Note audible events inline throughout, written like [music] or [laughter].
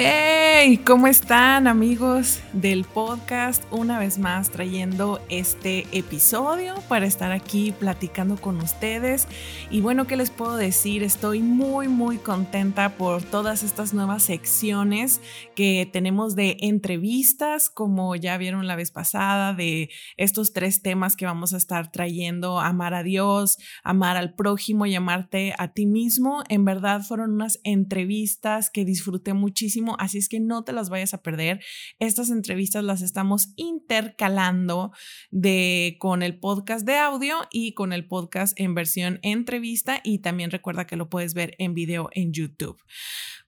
Hey. Hey, ¿cómo están amigos del podcast? Una vez más trayendo este episodio para estar aquí platicando con ustedes. Y bueno, ¿qué les puedo decir? Estoy muy, muy contenta por todas estas nuevas secciones que tenemos de entrevistas, como ya vieron la vez pasada, de estos tres temas que vamos a estar trayendo, amar a Dios, amar al prójimo y amarte a ti mismo. En verdad fueron unas entrevistas que disfruté muchísimo, así es que no te las vayas a perder. Estas entrevistas las estamos intercalando de, con el podcast de audio y con el podcast en versión entrevista y también recuerda que lo puedes ver en video en YouTube.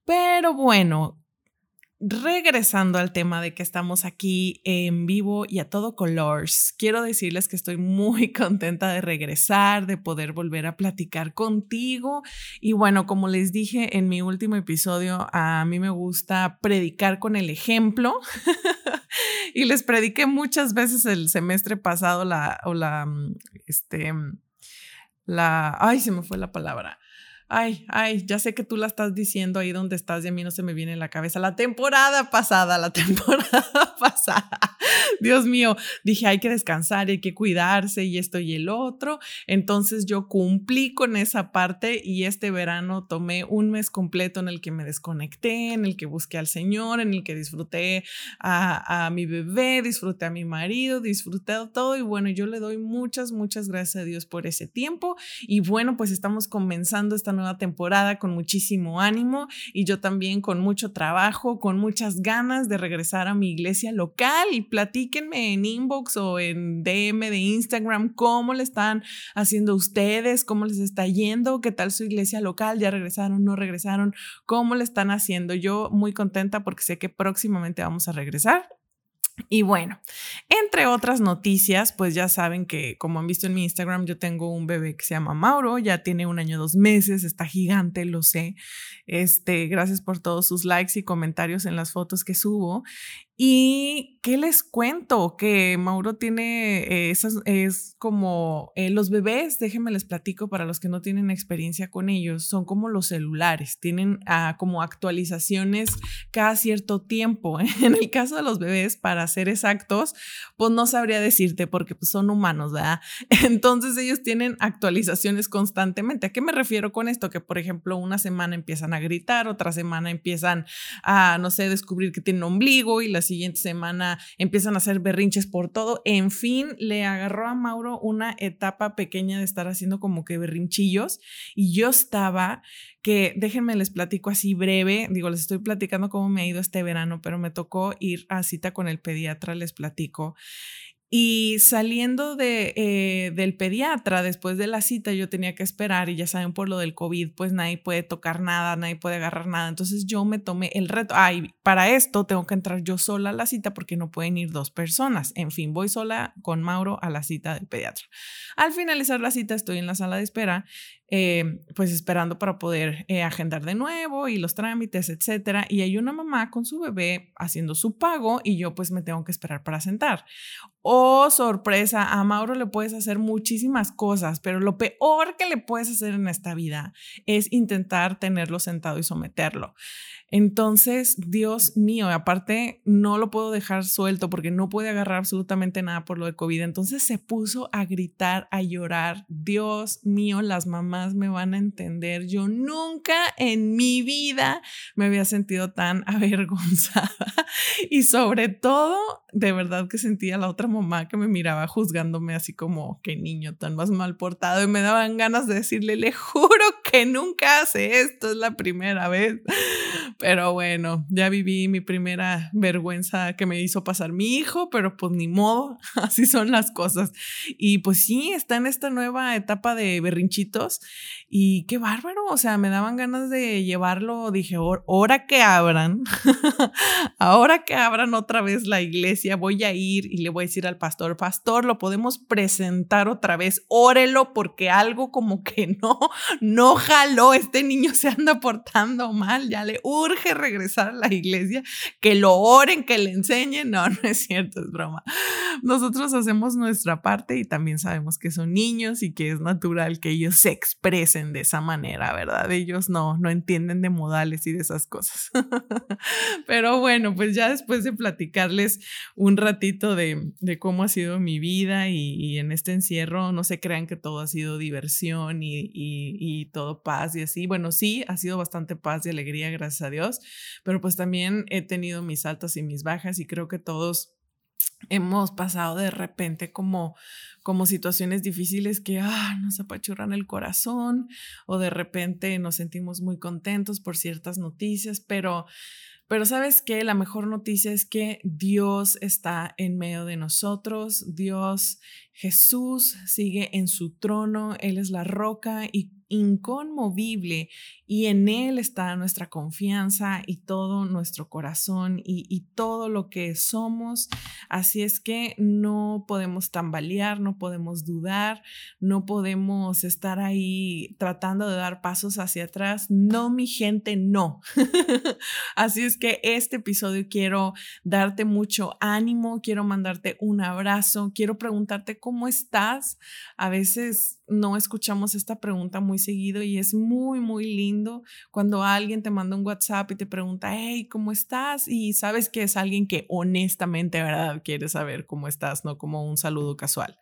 Pero bueno, regresando al tema de que estamos aquí en vivo y a todo colors, quiero decirles que estoy muy [laughs] contenta de regresar, de poder volver a platicar contigo. Y bueno, como les dije en mi último episodio, a mí me gusta predicar con el ejemplo. [laughs] y les prediqué muchas veces el semestre pasado la, o la, mm, este, mm, la, ay, se me fue la palabra Ay, ay, ya sé que tú la estás diciendo ahí donde estás y a mí no se me viene en la cabeza. La temporada pasada, la [laughs] temporada pasada. Dios mío, dije, hay que descansar, hay que cuidarse y esto y el otro. Entonces yo cumplí con esa parte y este verano tomé un mes completo en el que me desconecté, en el que busqué al Señor, en el que disfruté a, a mi bebé, disfruté a mi marido, disfruté todo y bueno, yo le doy muchas, muchas gracias a Dios por ese tiempo y bueno, pues estamos comenzando esta nueva nueva temporada con muchísimo ánimo y yo también con mucho trabajo, con muchas ganas de regresar a mi iglesia local y platíquenme en inbox o en DM de Instagram cómo le están haciendo ustedes, cómo les está yendo, qué tal su iglesia local, ya regresaron, no regresaron, cómo le están haciendo. Yo muy contenta porque sé que próximamente vamos a regresar y bueno, entre otras noticias, pues ya saben que como han visto en mi Instagram, yo tengo un bebé que se llama Mauro, ya tiene un año, dos meses, está gigante, lo sé. Este, gracias por todos sus likes y comentarios en las fotos que subo. Y qué les cuento, que Mauro tiene eh, esas, es como eh, los bebés, déjenme les platico para los que no tienen experiencia con ellos, son como los celulares, tienen ah, como actualizaciones cada cierto tiempo. [laughs] En el caso de los bebés, para ser exactos, pues no sabría decirte porque pues, son humanos, ¿verdad? [laughs] Entonces ellos tienen actualizaciones constantemente. ¿A qué me refiero con esto? Que por ejemplo, una semana empiezan a gritar, otra semana empiezan a, no sé, descubrir que tienen ombligo y la siguiente semana empiezan a hacer berrinches por todo. En fin, le agarró a Mauro una etapa pequeña de estar haciendo como que berrinchillos y yo estaba que déjenme les platico así breve, digo, les estoy platicando cómo me ha ido este verano, pero me tocó ir a cita con el pediatra, les platico. Y saliendo de, eh, del pediatra, después de la cita, yo tenía que esperar y ya saben, por lo del COVID, pues nadie puede tocar nada, nadie puede agarrar nada. Entonces yo me tomé el reto. Ay, para esto tengo que entrar yo sola a la cita porque no pueden ir dos personas. En fin, voy sola con Mauro a la cita del pediatra. Al finalizar la cita, estoy en la sala de espera eh, pues esperando para poder eh, agendar de nuevo y los trámites, etcétera. Y hay una mamá con su bebé haciendo su pago y yo pues me tengo que esperar para sentar. Oh, sorpresa, a Mauro le puedes hacer muchísimas cosas, pero lo peor que le puedes hacer en esta vida es intentar tenerlo sentado y someterlo. Entonces, Dios mío, aparte no lo puedo dejar suelto porque no puede agarrar absolutamente nada por lo de COVID. Entonces se puso a gritar, a llorar. Dios mío, las mamás me van a entender. Yo nunca en mi vida me había sentido tan [laughs] avergonzada. Y sobre todo, de verdad que sentía la otra mamá que me miraba juzgándome así como, qué niño tan más mal portado. Y me daban ganas de decirle, le juro que nunca hace esto, es la primera vez. Pero bueno, ya viví mi primera vergüenza que me hizo pasar mi hijo, pero pues ni modo, [laughs] así son las cosas. Y pues sí, está en esta nueva etapa de berrinchitos y qué bárbaro, o sea, me daban ganas de llevarlo, dije, ahora que abran, [laughs] ahora que abran otra vez la iglesia, voy a ir y le voy a decir al pastor, pastor, lo podemos presentar otra vez, órelo porque algo como que no, no jaló, este niño se anda portando mal, ya le urge regresar a la iglesia, que lo oren, que le enseñen. No, no es cierto, es broma. Nosotros hacemos nuestra parte y también sabemos que son niños y que es natural que ellos se expresen de esa manera, ¿verdad? Ellos no, no entienden de modales y de esas cosas. [laughs] Pero bueno, pues ya después de platicarles un ratito de, cómo ha sido mi vida y, en este encierro, no se crean que todo ha sido diversión y todo paz y así. Bueno, sí, ha sido bastante paz y alegría, gracias a Dios, pero pues también he tenido mis altas y mis bajas y creo que todos hemos pasado de repente como, como situaciones difíciles que ah, nos apachurran el corazón o de repente nos sentimos muy contentos por ciertas noticias, pero pero sabes que la mejor noticia es que Dios está en medio de nosotros, Dios, Jesús sigue en su trono, Él es la roca y inconmovible y en Él está nuestra confianza y todo nuestro corazón y, todo lo que somos. Así es que no podemos tambalear, no podemos dudar, no podemos estar ahí tratando de dar pasos hacia atrás. No, mi gente, no. [laughs] Así es que este episodio quiero darte mucho ánimo, quiero mandarte un abrazo, quiero preguntarte cómo estás. A veces no escuchamos esta pregunta muy seguido y es muy, muy lindo cuando alguien te manda un WhatsApp y te pregunta, hey, ¿cómo estás? Y sabes que es alguien que honestamente, ¿verdad? Quiere saber cómo estás, no como un saludo casual.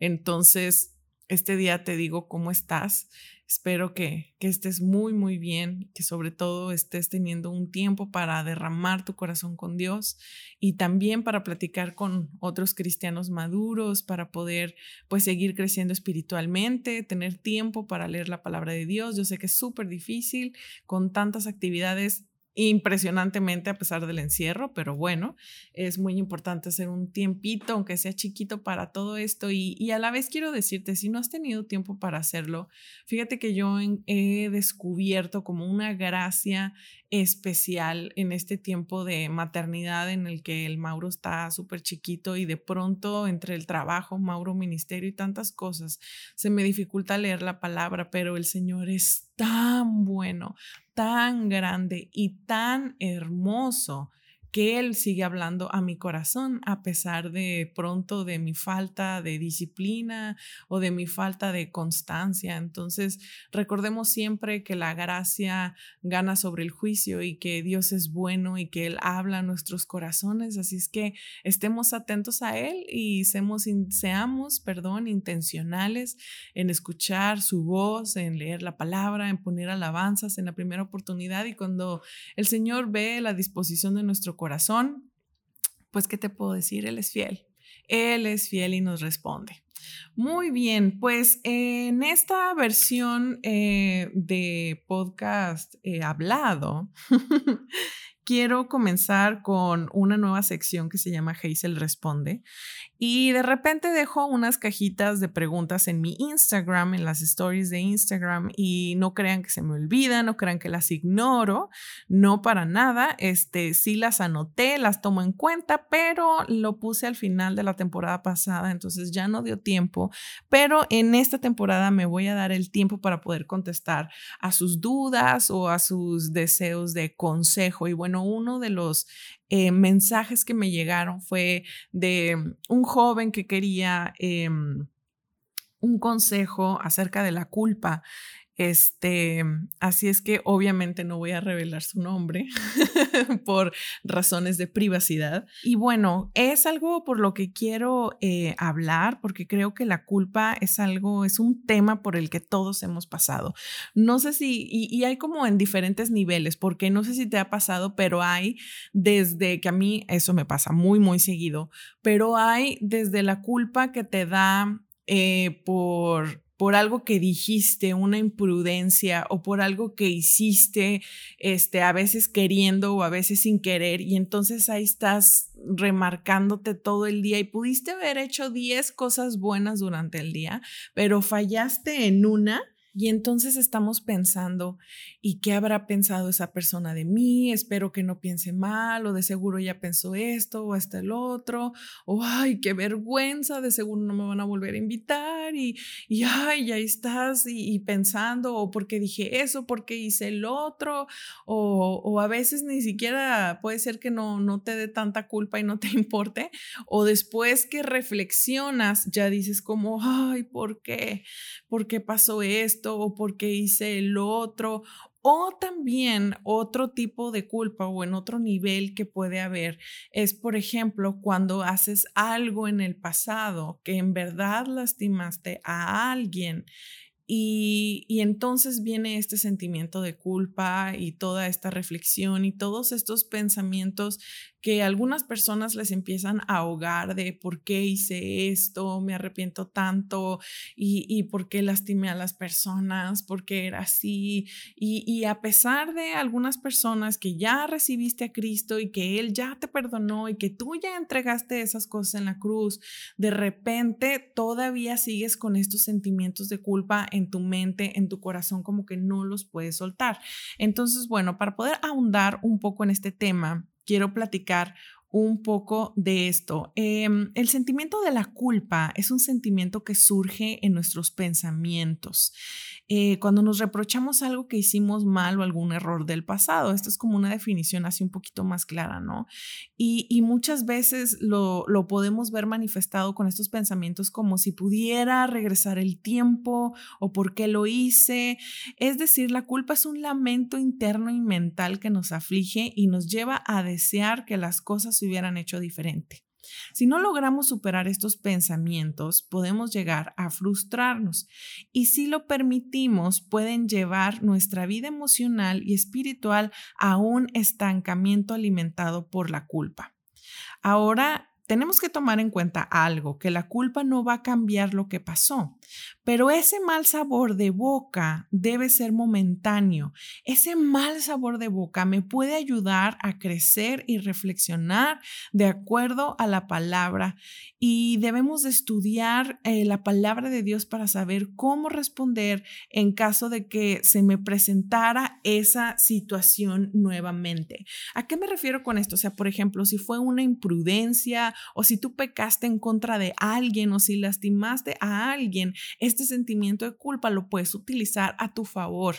Entonces, este día te digo cómo estás Espero que, que, estés muy, muy bien, que sobre todo estés teniendo un tiempo para derramar tu corazón con Dios y también para platicar con otros cristianos maduros, para poder pues seguir creciendo espiritualmente, tener tiempo para leer la palabra de Dios. Yo sé que es súper difícil con tantas actividades impresionantemente a pesar del encierro, pero bueno, es muy importante hacer un tiempito, aunque sea chiquito, para todo esto. Y, a la vez quiero decirte, si no has tenido tiempo para hacerlo, fíjate que yo he descubierto como una gracia especial en este tiempo de maternidad en el que el Mauro está súper chiquito y de pronto entre el trabajo, Mauro, ministerio y tantas cosas, se me dificulta leer la palabra, pero el Señor es tan bueno, tan grande y tan hermoso que Él sigue hablando a mi corazón a pesar de pronto de mi falta de disciplina o de mi falta de constancia. Entonces, recordemos siempre que la gracia gana sobre el juicio y que Dios es bueno y que Él habla a nuestros corazones. Así es que estemos atentos a Él y seamos, seamos perdón, intencionales en escuchar su voz, en leer la palabra, en poner alabanzas en la primera oportunidad y cuando el Señor ve la disposición de nuestro corazón, pues, ¿qué te puedo decir? Él es fiel. Él es fiel y nos responde. Muy bien, pues en esta versión eh, de podcast eh, hablado, [laughs] quiero comenzar con una nueva sección que se llama Hazel Responde. Y de repente dejo unas cajitas de preguntas en mi Instagram, en las stories de Instagram, y no crean que se me olvidan, no crean que las ignoro, no para nada. Este, sí las anoté, las tomo en cuenta, pero lo puse al final de la temporada pasada, entonces ya no dio tiempo. Pero en esta temporada me voy a dar el tiempo para poder contestar a sus dudas o a sus deseos de consejo. Y bueno, uno de los eh, mensajes que me llegaron fue de un joven que quería em, un consejo acerca de la culpa este, así es que obviamente no voy a revelar su nombre [laughs] por razones de privacidad. Y bueno, es algo por lo que quiero eh, hablar porque creo que la culpa es algo, es un tema por el que todos hemos pasado. No sé si, y, hay como en diferentes niveles, porque no sé si te ha pasado, pero hay desde que a mí eso me pasa muy, muy seguido, pero hay desde la culpa que te da eh, por por algo que dijiste, una imprudencia o por algo que hiciste, este, a veces queriendo o a veces sin querer, y entonces ahí estás remarcándote todo el día y pudiste haber hecho 10 cosas buenas durante el día, pero fallaste en una Y entonces estamos pensando, ¿y qué habrá pensado esa persona de mí? Espero que no piense mal, o de seguro ya pensó esto, o hasta el otro, o ay, qué vergüenza, de seguro no me van a volver a invitar, y, y ay, ya estás y, pensando, o porque dije eso, porque hice el otro, o, o, a veces ni siquiera puede ser que no, no te dé tanta culpa y no te [laughs] importe, o después que reflexionas, ya dices como, ay, ¿por qué? ¿Por qué pasó esto? O porque hice el otro, o también otro tipo de culpa o en otro nivel que puede haber es, por ejemplo, cuando haces algo en el pasado que en verdad lastimaste a alguien y, entonces viene este sentimiento de culpa y toda esta reflexión y todos estos pensamientos que algunas personas les empiezan a ahogar de por qué hice esto, me arrepiento tanto y, y por qué lastimé a las personas, por qué era así. Y, y a pesar de algunas personas que ya recibiste a Cristo y que Él ya te perdonó y que tú ya entregaste esas cosas en la cruz, de repente todavía sigues con estos sentimientos de culpa en tu mente, en tu corazón, como que no los puedes soltar. Entonces, bueno, para poder ahondar un poco en este tema, quiero platicar un poco de esto. Em, el sentimiento de la culpa es un sentimiento que surge en nuestros pensamientos. Eh, cuando nos reprochamos algo que hicimos mal o algún error del pasado. Esto es como una definición así un poquito más clara, ¿no? Y, muchas veces lo, lo, podemos ver manifestado con estos pensamientos como si pudiera regresar el tiempo o por qué lo hice. Es decir, la culpa es un lamento interno y mental que nos aflige y nos lleva a desear que las cosas se hubieran hecho diferente. Si no logramos superar estos pensamientos, podemos llegar a frustrarnos y si lo permitimos, pueden llevar nuestra vida emocional y espiritual a un estancamiento alimentado por la culpa. Ahora, tenemos que tomar en cuenta algo, que la culpa no va a cambiar lo que pasó, pero ese mal sabor de boca debe ser momentáneo. Ese mal sabor de boca me puede ayudar a crecer y reflexionar de acuerdo a la palabra y debemos de estudiar eh, la palabra de Dios para saber cómo responder en caso de que se me presentara esa situación nuevamente. ¿A qué me refiero con esto? O sea, por ejemplo, si fue una imprudencia o si tú pecaste en contra de alguien o si lastimaste a alguien, este sentimiento de culpa lo puedes utilizar a tu favor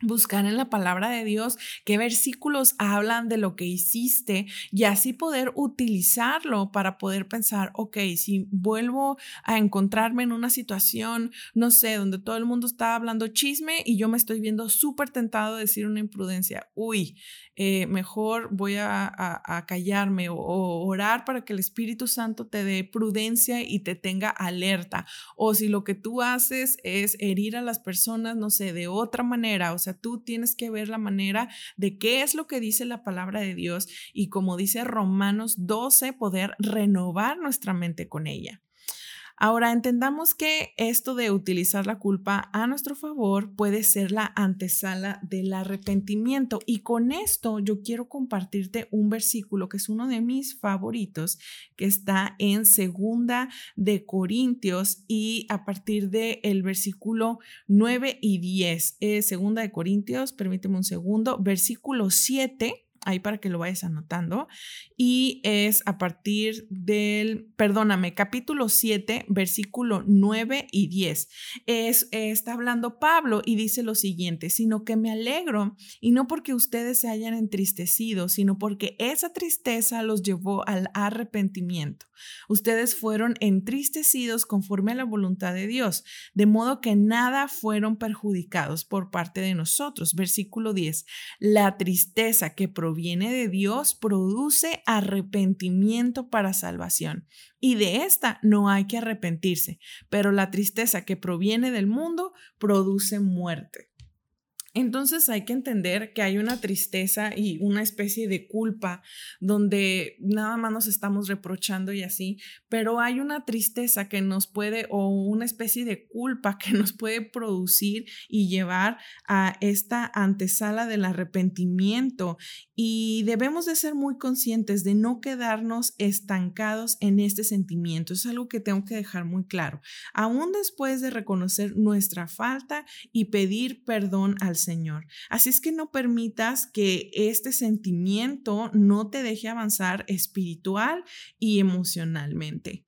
buscar en la palabra de Dios qué versículos hablan de lo que hiciste y así poder utilizarlo para poder pensar, ok, si vuelvo a encontrarme en una situación, no sé, donde todo el mundo está hablando chisme y yo me estoy viendo súper tentado de decir una imprudencia, uy, eh, mejor voy a, callarme o, orar para que el Espíritu Santo te dé prudencia y te tenga alerta. O si lo que tú haces es herir a las personas, no sé, de otra manera, o sea, tú tienes que ver la manera de qué es lo que dice la palabra de Dios y como dice Romanos 12, poder renovar nuestra mente con ella. Ahora, entendamos que esto de utilizar la culpa a nuestro favor puede ser la antesala del arrepentimiento. Y con esto yo quiero compartirte un versículo que es uno de mis favoritos, que está en segunda de Corintios y a partir del el versículo 9 y 10. segunda de Corintios, permíteme un segundo, versículo 7 ahí para que lo vayas anotando. Y es a partir del, perdóname, capítulo 7, versículo 9 y 10. Es, está hablando Pablo y dice lo siguiente, sino que me alegro y no porque ustedes se hayan entristecido, sino porque esa tristeza los llevó al arrepentimiento. Ustedes fueron entristecidos conforme a la voluntad de Dios, de modo que nada fueron perjudicados por parte de nosotros. Versículo 10. La tristeza que proviene de Dios produce arrepentimiento para salvación. Y de esta no hay que arrepentirse, pero la tristeza que proviene del mundo produce muerte. Entonces hay que entender que hay una tristeza y una especie de culpa donde nada más nos estamos reprochando y así, pero hay una tristeza que nos puede o una especie de culpa que nos puede producir y llevar a esta antesala del arrepentimiento y debemos de ser muy conscientes de no quedarnos estancados en este sentimiento. Es algo que tengo que dejar muy claro. Aún después de reconocer nuestra falta y pedir perdón al Señor. Así es que no permitas que este sentimiento no te deje avanzar espiritual y emocionalmente.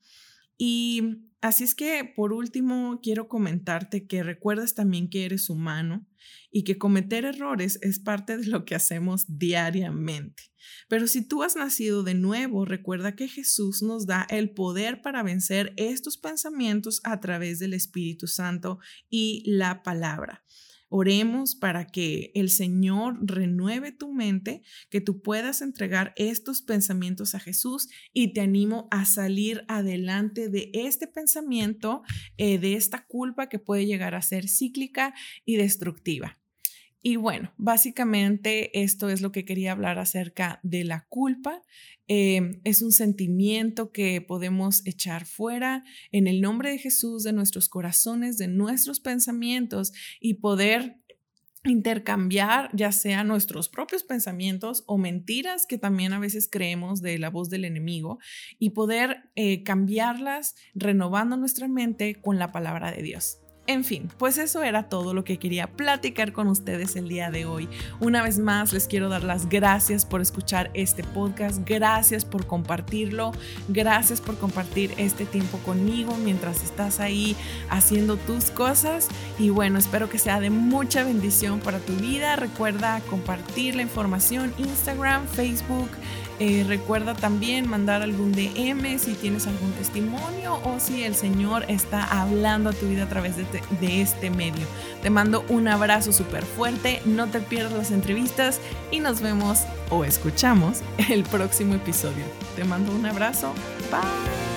Y así es que por último quiero comentarte que recuerdas también que eres humano y que cometer errores es parte de lo que hacemos diariamente. Pero si tú has nacido de nuevo, recuerda que Jesús nos da el poder para vencer estos pensamientos a través del Espíritu Santo y la palabra. Oremos para que el Señor renueve tu mente, que tú puedas entregar estos pensamientos a Jesús y te animo a salir adelante de este pensamiento, eh, de esta culpa que puede llegar a ser cíclica y destructiva. Y bueno, básicamente esto es lo que quería hablar acerca de la culpa. Em, es un sentimiento que podemos echar fuera en el nombre de Jesús de nuestros corazones, de nuestros pensamientos y poder intercambiar ya sea nuestros propios pensamientos o mentiras que también a veces creemos de la voz del enemigo y poder eh, cambiarlas renovando nuestra mente con la palabra de Dios. En fin, pues eso era todo lo que quería platicar con ustedes el día de hoy. Una vez más les quiero dar las gracias por escuchar este podcast, gracias por compartirlo, gracias por compartir este tiempo conmigo mientras estás ahí haciendo tus cosas y bueno, espero que sea de mucha bendición para tu vida. Recuerda compartir la información Instagram, Facebook, eh, recuerda también mandar algún DM si tienes algún testimonio o si el Señor está hablando a tu vida a través de, de este medio. Te mando un abrazo súper fuerte, no te pierdas las entrevistas y nos vemos o escuchamos el próximo episodio. Te mando un abrazo. Bye.